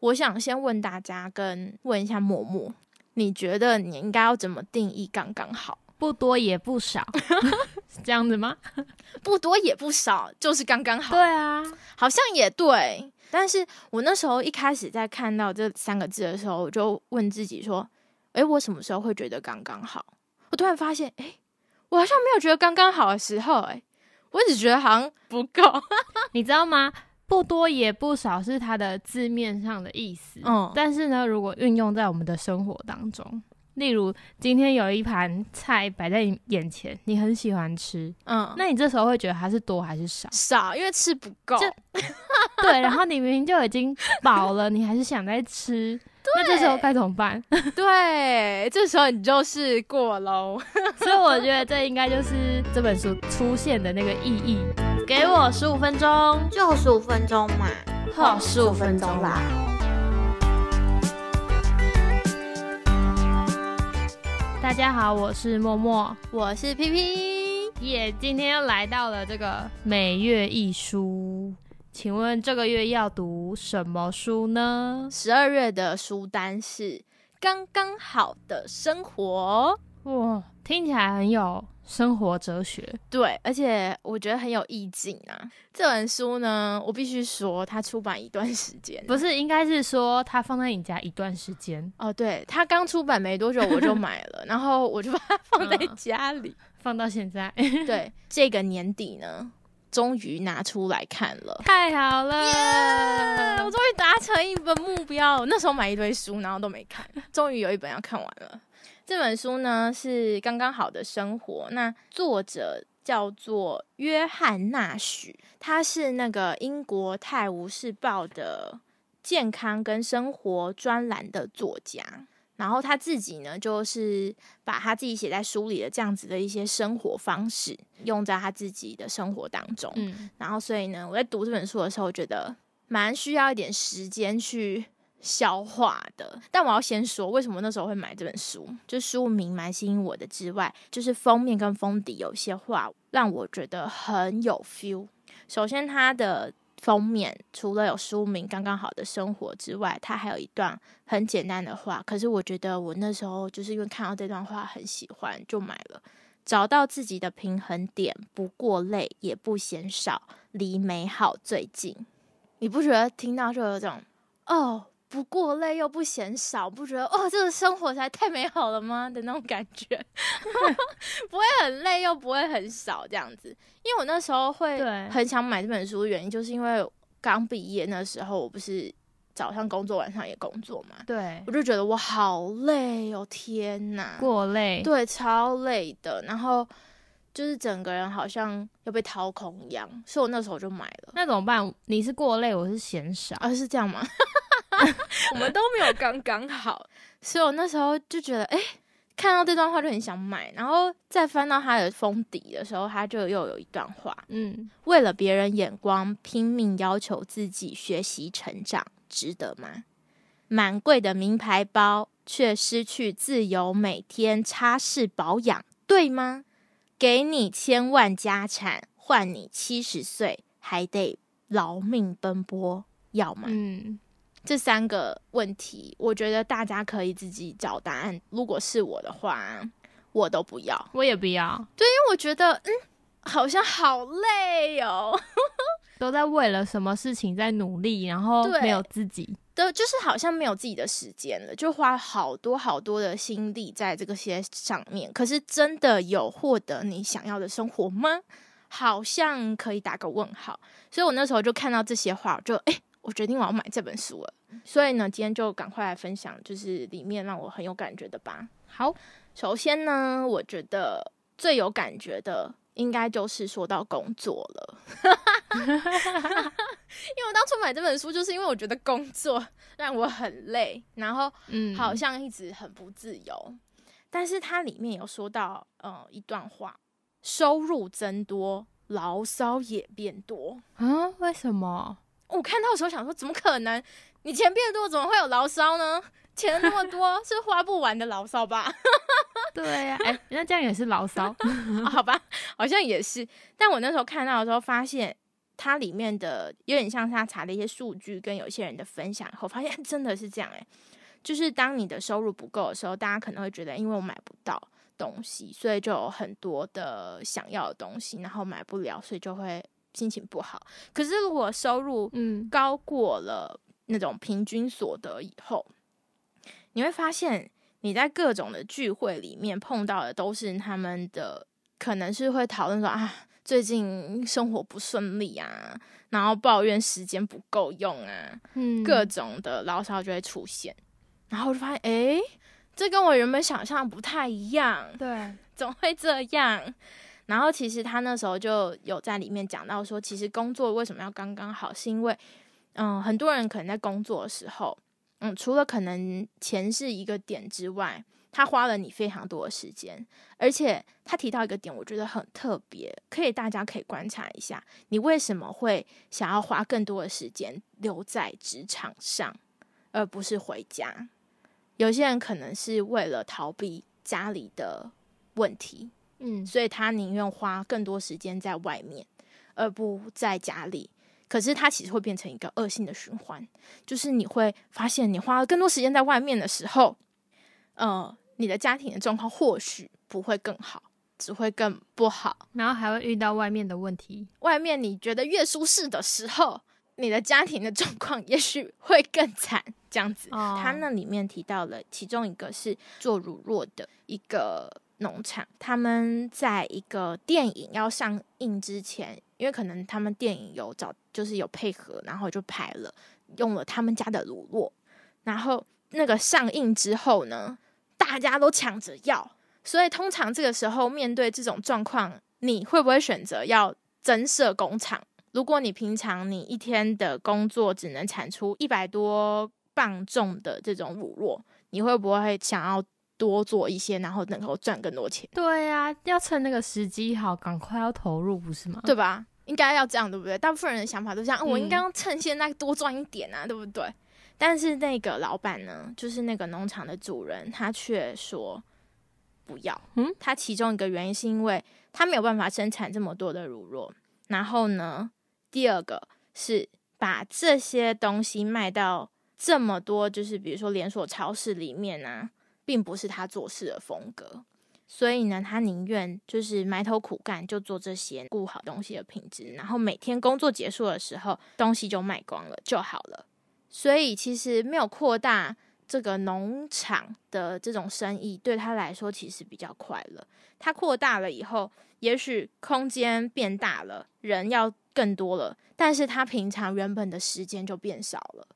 我想先问大家，跟问一下默默，你觉得你应该要怎么定义刚刚好？不多也不少，是 这样子吗？不多也不少，就是刚刚好。对啊，好像也对。但是我那时候一开始在看到这三个字的时候，我就问自己说：“诶，我什么时候会觉得刚刚好？”我突然发现，诶，我好像没有觉得刚刚好的时候，诶，我只觉得好像不够。你知道吗？不多也不少是它的字面上的意思。嗯，但是呢，如果运用在我们的生活当中，例如今天有一盘菜摆在你眼前，你很喜欢吃，嗯，那你这时候会觉得它是多还是少？少，因为吃不够。对，然后你明明就已经饱了，你还是想再吃，那这时候该怎么办？对，这时候你就是过喽。所以我觉得这应该就是这本书出现的那个意义。给我十五分钟，就十五分钟嘛，好，十五分钟啦。大家好，我是默默，我是 P P，耶，今天又来到了这个每月一书。请问这个月要读什么书呢？十二月的书单是《刚刚好的生活》哇，听起来很有生活哲学。对，而且我觉得很有意境啊。这本书呢，我必须说，它出版一段时间，不是，应该是说它放在你家一段时间。哦，对，它刚出版没多久我就买了，然后我就把它放在家里，放到现在。对，这个年底呢。终于拿出来看了，太好了！我终于达成一本目标。那时候买一堆书，然后都没看，终于有一本要看完了。这本书呢是刚刚好的生活，那作者叫做约翰纳许，他是那个英国《泰晤士报》的健康跟生活专栏的作家。然后他自己呢，就是把他自己写在书里的这样子的一些生活方式，用在他自己的生活当中。嗯，然后所以呢，我在读这本书的时候，觉得蛮需要一点时间去消化的。但我要先说，为什么那时候会买这本书？就书名蛮吸引我的之外，就是封面跟封底有些话让我觉得很有 feel。首先，它的。封面除了有书名《刚刚好的生活》之外，它还有一段很简单的话。可是我觉得我那时候就是因为看到这段话很喜欢，就买了。找到自己的平衡点，不过累也不嫌少，离美好最近。你不觉得听到就有种哦？不过累又不嫌少，不觉得哦，这个生活才太美好了吗的那种感觉？不会很累又不会很少这样子。因为我那时候会很想买这本书，原因就是因为刚毕业那时候，我不是早上工作，晚上也工作嘛。对，我就觉得我好累哦，天哪，过累，对，超累的。然后就是整个人好像要被掏空一样，所以我那时候就买了。那怎么办？你是过累，我是嫌少，啊，是这样吗？我们都没有刚刚好，所以我那时候就觉得，哎，看到这段话就很想买，然后再翻到他的封底的时候，他就又有一段话，嗯，为了别人眼光拼命要求自己学习成长，值得吗？满贵的名牌包却失去自由，每天擦拭保养，对吗？给你千万家产，换你七十岁还得劳命奔波，要吗？嗯。这三个问题，我觉得大家可以自己找答案。如果是我的话，我都不要，我也不要。对，因为我觉得，嗯，好像好累哦，都在为了什么事情在努力，然后没有自己，都就是好像没有自己的时间了，就花好多好多的心力在这个些上面。可是真的有获得你想要的生活吗？好像可以打个问号。所以我那时候就看到这些话，就哎。我决定我要买这本书了，所以呢，今天就赶快来分享，就是里面让我很有感觉的吧。好，首先呢，我觉得最有感觉的应该就是说到工作了，因为我当初买这本书，就是因为我觉得工作让我很累，然后嗯，好像一直很不自由。但是它里面有说到，呃，一段话：收入增多，牢骚也变多啊？为什么？我看到的时候想说，怎么可能？你钱变多，怎么会有牢骚呢？钱那么多，是花不完的牢骚吧？对呀，哎，那这样也是牢骚，好吧？好像也是。但我那时候看到的时候，发现它里面的有点像他查的一些数据跟有些人的分享后，发现真的是这样诶，就是当你的收入不够的时候，大家可能会觉得，因为我买不到东西，所以就有很多的想要的东西，然后买不了，所以就会心情不好。可是如果收入嗯高过了那种平均所得以后，你会发现你在各种的聚会里面碰到的都是他们的，可能是会讨论说啊。最近生活不顺利啊，然后抱怨时间不够用啊，嗯，各种的牢骚就会出现，然后我就发现，哎，这跟我原本想象不太一样，对，怎么会这样？然后其实他那时候就有在里面讲到说，其实工作为什么要刚刚好，是因为，嗯，很多人可能在工作的时候，嗯，除了可能钱是一个点之外。他花了你非常多的时间，而且他提到一个点，我觉得很特别，可以大家可以观察一下，你为什么会想要花更多的时间留在职场上，而不是回家？有些人可能是为了逃避家里的问题，嗯，所以他宁愿花更多时间在外面，而不在家里。可是他其实会变成一个恶性的循环，就是你会发现，你花了更多时间在外面的时候。呃，你的家庭的状况或许不会更好，只会更不好，然后还会遇到外面的问题。外面你觉得越舒适的时候，你的家庭的状况也许会更惨。这样子，他那里面提到了其中一个是做乳弱的一个农场，他们在一个电影要上映之前，因为可能他们电影有找，就是有配合，然后就拍了，用了他们家的乳酪，然后那个上映之后呢？大家都抢着要，所以通常这个时候面对这种状况，你会不会选择要增设工厂？如果你平常你一天的工作只能产出一百多磅重的这种乳酪，你会不会想要多做一些，然后能够赚更多钱？对呀，要趁那个时机好，赶快要投入，不是吗？对吧？应该要这样，对不对？大部分人的想法都这样，我应该要趁现在多赚一点啊，对不对？但是那个老板呢，就是那个农场的主人，他却说不要。嗯，他其中一个原因是因为他没有办法生产这么多的乳酪。然后呢，第二个是把这些东西卖到这么多，就是比如说连锁超市里面啊，并不是他做事的风格。所以呢，他宁愿就是埋头苦干，就做这些，顾好东西的品质，然后每天工作结束的时候，东西就卖光了就好了。所以其实没有扩大这个农场的这种生意，对他来说其实比较快乐。他扩大了以后，也许空间变大了，人要更多了，但是他平常原本的时间就变少了。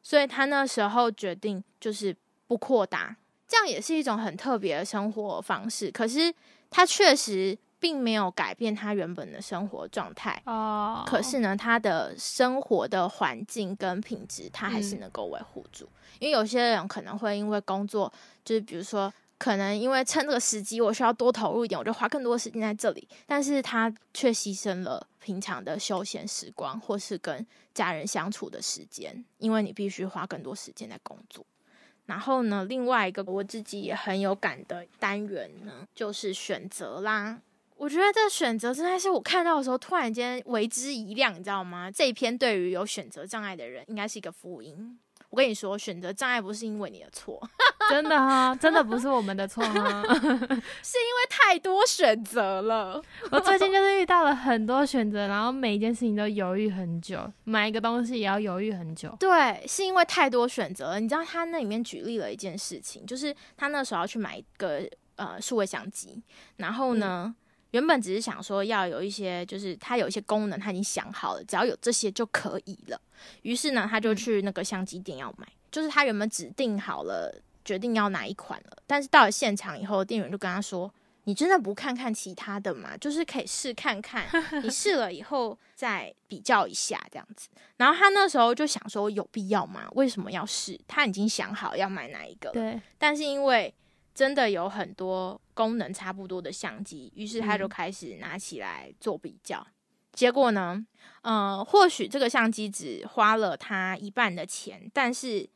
所以他那时候决定就是不扩大，这样也是一种很特别的生活方式。可是他确实。并没有改变他原本的生活状态哦，可是呢，他的生活的环境跟品质，他还是能够维护住。因为有些人可能会因为工作，就是比如说，可能因为趁这个时机，我需要多投入一点，我就花更多时间在这里，但是他却牺牲了平常的休闲时光，或是跟家人相处的时间，因为你必须花更多时间在工作。然后呢，另外一个我自己也很有感的单元呢，就是选择啦。我觉得这选择真的是我看到的时候，突然间为之一亮，你知道吗？这一篇对于有选择障碍的人，应该是一个福音。我跟你说，选择障碍不是因为你的错，真的哈，真的不是我们的错哈，是因为太多选择了。我最近就是遇到了很多选择，然后每一件事情都犹豫很久，买一个东西也要犹豫很久。对，是因为太多选择了。你知道他那里面举例了一件事情，就是他那时候要去买一个呃数位相机，然后呢。原本只是想说要有一些，就是它有一些功能，他已经想好了，只要有这些就可以了。于是呢，他就去那个相机店要买，就是他原本指定好了，决定要哪一款了。但是到了现场以后，店员就跟他说：“你真的不看看其他的吗？就是可以试看看，你试了以后再比较一下这样子。”然后他那时候就想说：“有必要吗？为什么要试？他已经想好要买哪一个了。”对，但是因为。真的有很多功能差不多的相机，于是他就开始拿起来做比较。结果呢，呃，或许这个相机只花了他一半的钱，但是，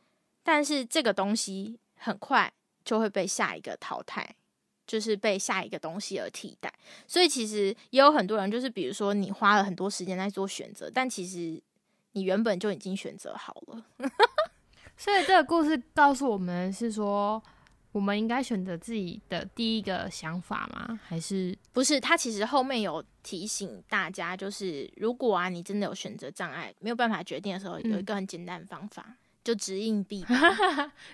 但是这个东西很快就会被下一个淘汰。就是被下一个东西而替代。所以其实也有很多人，就是比如说你花了很多时间在做选择，但其实你原本就已经选择好了。所以这个故事告诉我们是说。我们应该选择自己的第一个想法吗？还是不是？他其实后面有提醒大家，就是如果啊，你真的有选择障碍，没有办法决定的时候，有一个很简单的方法，就掷硬币。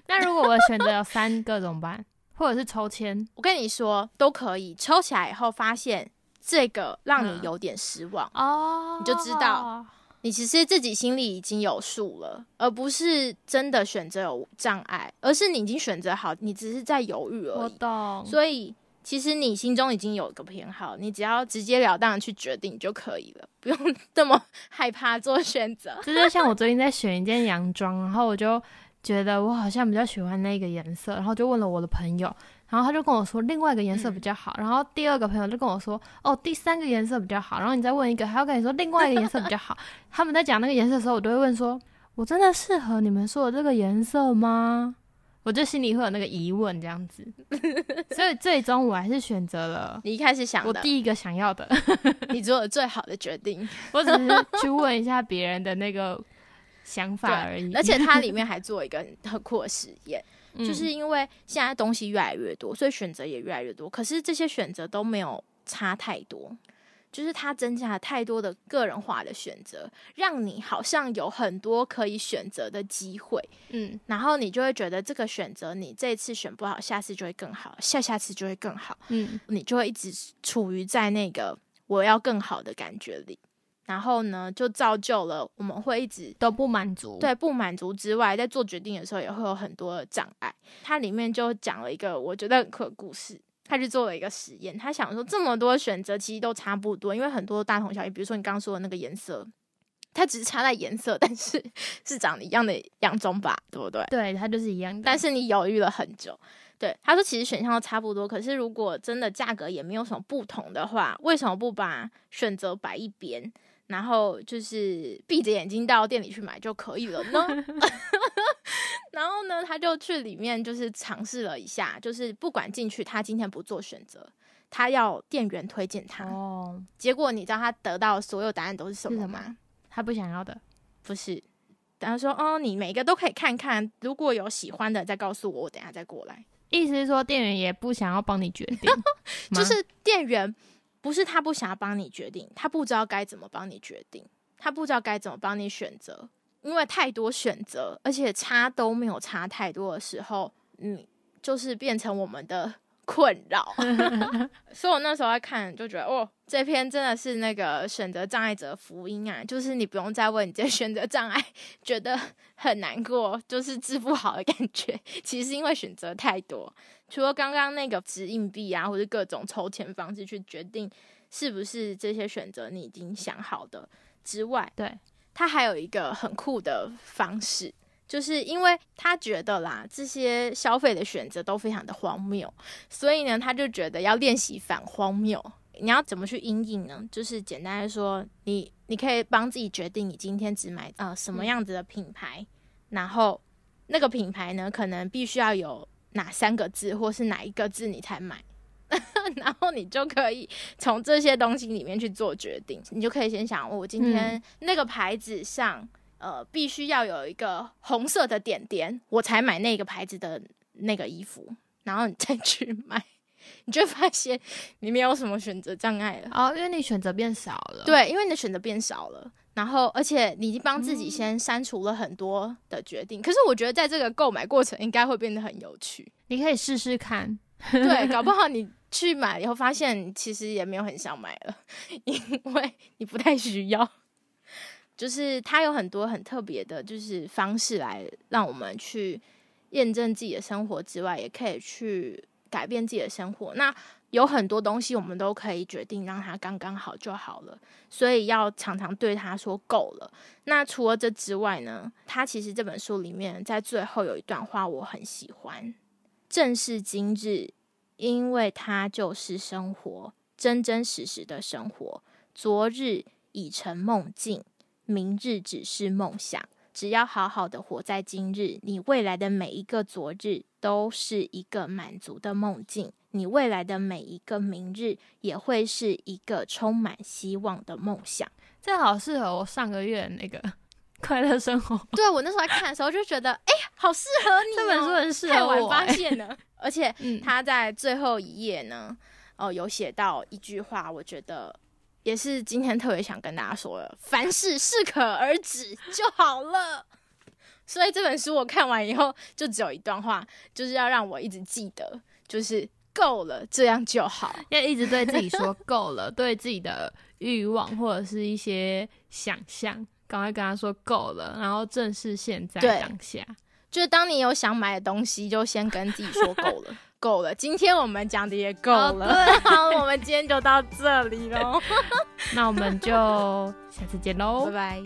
那如果我选择有三个怎么办？或者是抽签？我跟你说，都可以。抽起来以后，发现这个让你有点失望哦，你就知道。你其实自己心里已经有数了，而不是真的选择有障碍，而是你已经选择好，你只是在犹豫而已。我懂。所以其实你心中已经有一个偏好，你只要直截了当的去决定就可以了，不用 这么 害怕做选择。就像我最近在选一件洋装，然后我就觉得我好像比较喜欢那个颜色，然后就问了我的朋友。然后他就跟我说另外一个颜色比较好，然后第二个朋友就跟我说哦第三个颜色比较好，然后你再问一个，还要跟你说另外一个颜色比较好。他们在讲那个颜色的时候，我都会问说，我真的适合你们说的这个颜色吗？我就心里会有那个疑问这样子，所以最终我还是选择了你一开始想的我第一个想要的，你做的最好的决定。我只是去问一下别人的那个想法而已，而且它里面还做一个很酷的实验。就是因为现在东西越来越多，所以选择也越来越多。可是这些选择都没有差太多，就是它增加了太多的个人化的选择，让你好像有很多可以选择的机会。嗯，然后你就会觉得这个选择你这次选不好，下次就会更好，下下次就会更好。嗯，你就会一直处于在那个我要更好的感觉里。然后呢，就造就了我们会一直都不满足。对，不满足之外，在做决定的时候也会有很多的障碍。它里面就讲了一个我觉得很酷的故事。他去做了一个实验，他想说这么多选择其实都差不多，因为很多大同小异。比如说你刚刚说的那个颜色，它只是差在颜色，但是是长得一样的洋装吧，对不对？对，它就是一样的。但是你犹豫了很久。对，他说其实选项都差不多，可是如果真的价格也没有什么不同的话，为什么不把选择摆一边？然后就是闭着眼睛到店里去买就可以了呢。然后呢，他就去里面就是尝试了一下，就是不管进去，他今天不做选择，他要店员推荐他。哦。结果你知道他得到所有答案都是什么吗？他不想要的，不是。然后说：“哦，你每个都可以看看，如果有喜欢的再告诉我，我等下再过来。”意思是说，店员也不想要帮你决定，就是店员。不是他不想帮你决定，他不知道该怎么帮你决定，他不知道该怎么帮你选择，因为太多选择，而且差都没有差太多的时候，你，就是变成我们的。困扰，所以我那时候在看，就觉得哦，这篇真的是那个选择障碍者福音啊！就是你不用再为你这选择障碍觉得很难过，就是治不好的感觉。其实因为选择太多，除了刚刚那个掷硬币啊，或者各种抽签方式去决定是不是这些选择你已经想好的之外，对，它还有一个很酷的方式。就是因为他觉得啦，这些消费的选择都非常的荒谬，所以呢，他就觉得要练习反荒谬。你要怎么去应应呢？就是简单来说，你你可以帮自己决定，你今天只买呃什么样子的品牌，然后那个品牌呢，可能必须要有哪三个字，或是哪一个字你才买，然后你就可以从这些东西里面去做决定。你就可以先想，我今天那个牌子上。呃，必须要有一个红色的点点，我才买那个牌子的那个衣服，然后你再去买，你就发现你没有什么选择障碍了哦，因为你选择变少了。对，因为你的选择变少了，然后而且你已经帮自己先删除了很多的决定。可是我觉得在这个购买过程应该会变得很有趣，你可以试试看。对，搞不好 你去买以后发现其实也没有很想买了，因为你不太需要。就是它有很多很特别的，就是方式来让我们去验证自己的生活之外，也可以去改变自己的生活。那有很多东西我们都可以决定让它刚刚好就好了，所以要常常对他说够了。那除了这之外呢，他其实这本书里面在最后有一段话我很喜欢：正是今日，因为它就是生活，真真实实的生活。昨日已成梦境。明日只是梦想，只要好好的活在今日，你未来的每一个昨日都是一个满足的梦境，你未来的每一个明日也会是一个充满希望的梦想。这好适合我上个月那个 快乐生活。对我那时候在看的时候就觉得，哎，好适合你。这本书很适合我。发现了，而且他在最后一页呢，哦，有写到一句话，我觉得。也是今天特别想跟大家说的，凡事适可而止就好了。所以这本书我看完以后，就只有一段话，就是要让我一直记得，就是够了，这样就好。要一直对自己说够了，对自己的欲望或者是一些想象，赶快跟他说够了，然后正视现在当下。就是当你有想买的东西，就先跟自己说够了。够了，今天我们讲的也够了。好，我们今天就到这里喽。那我们就下次见喽，拜拜。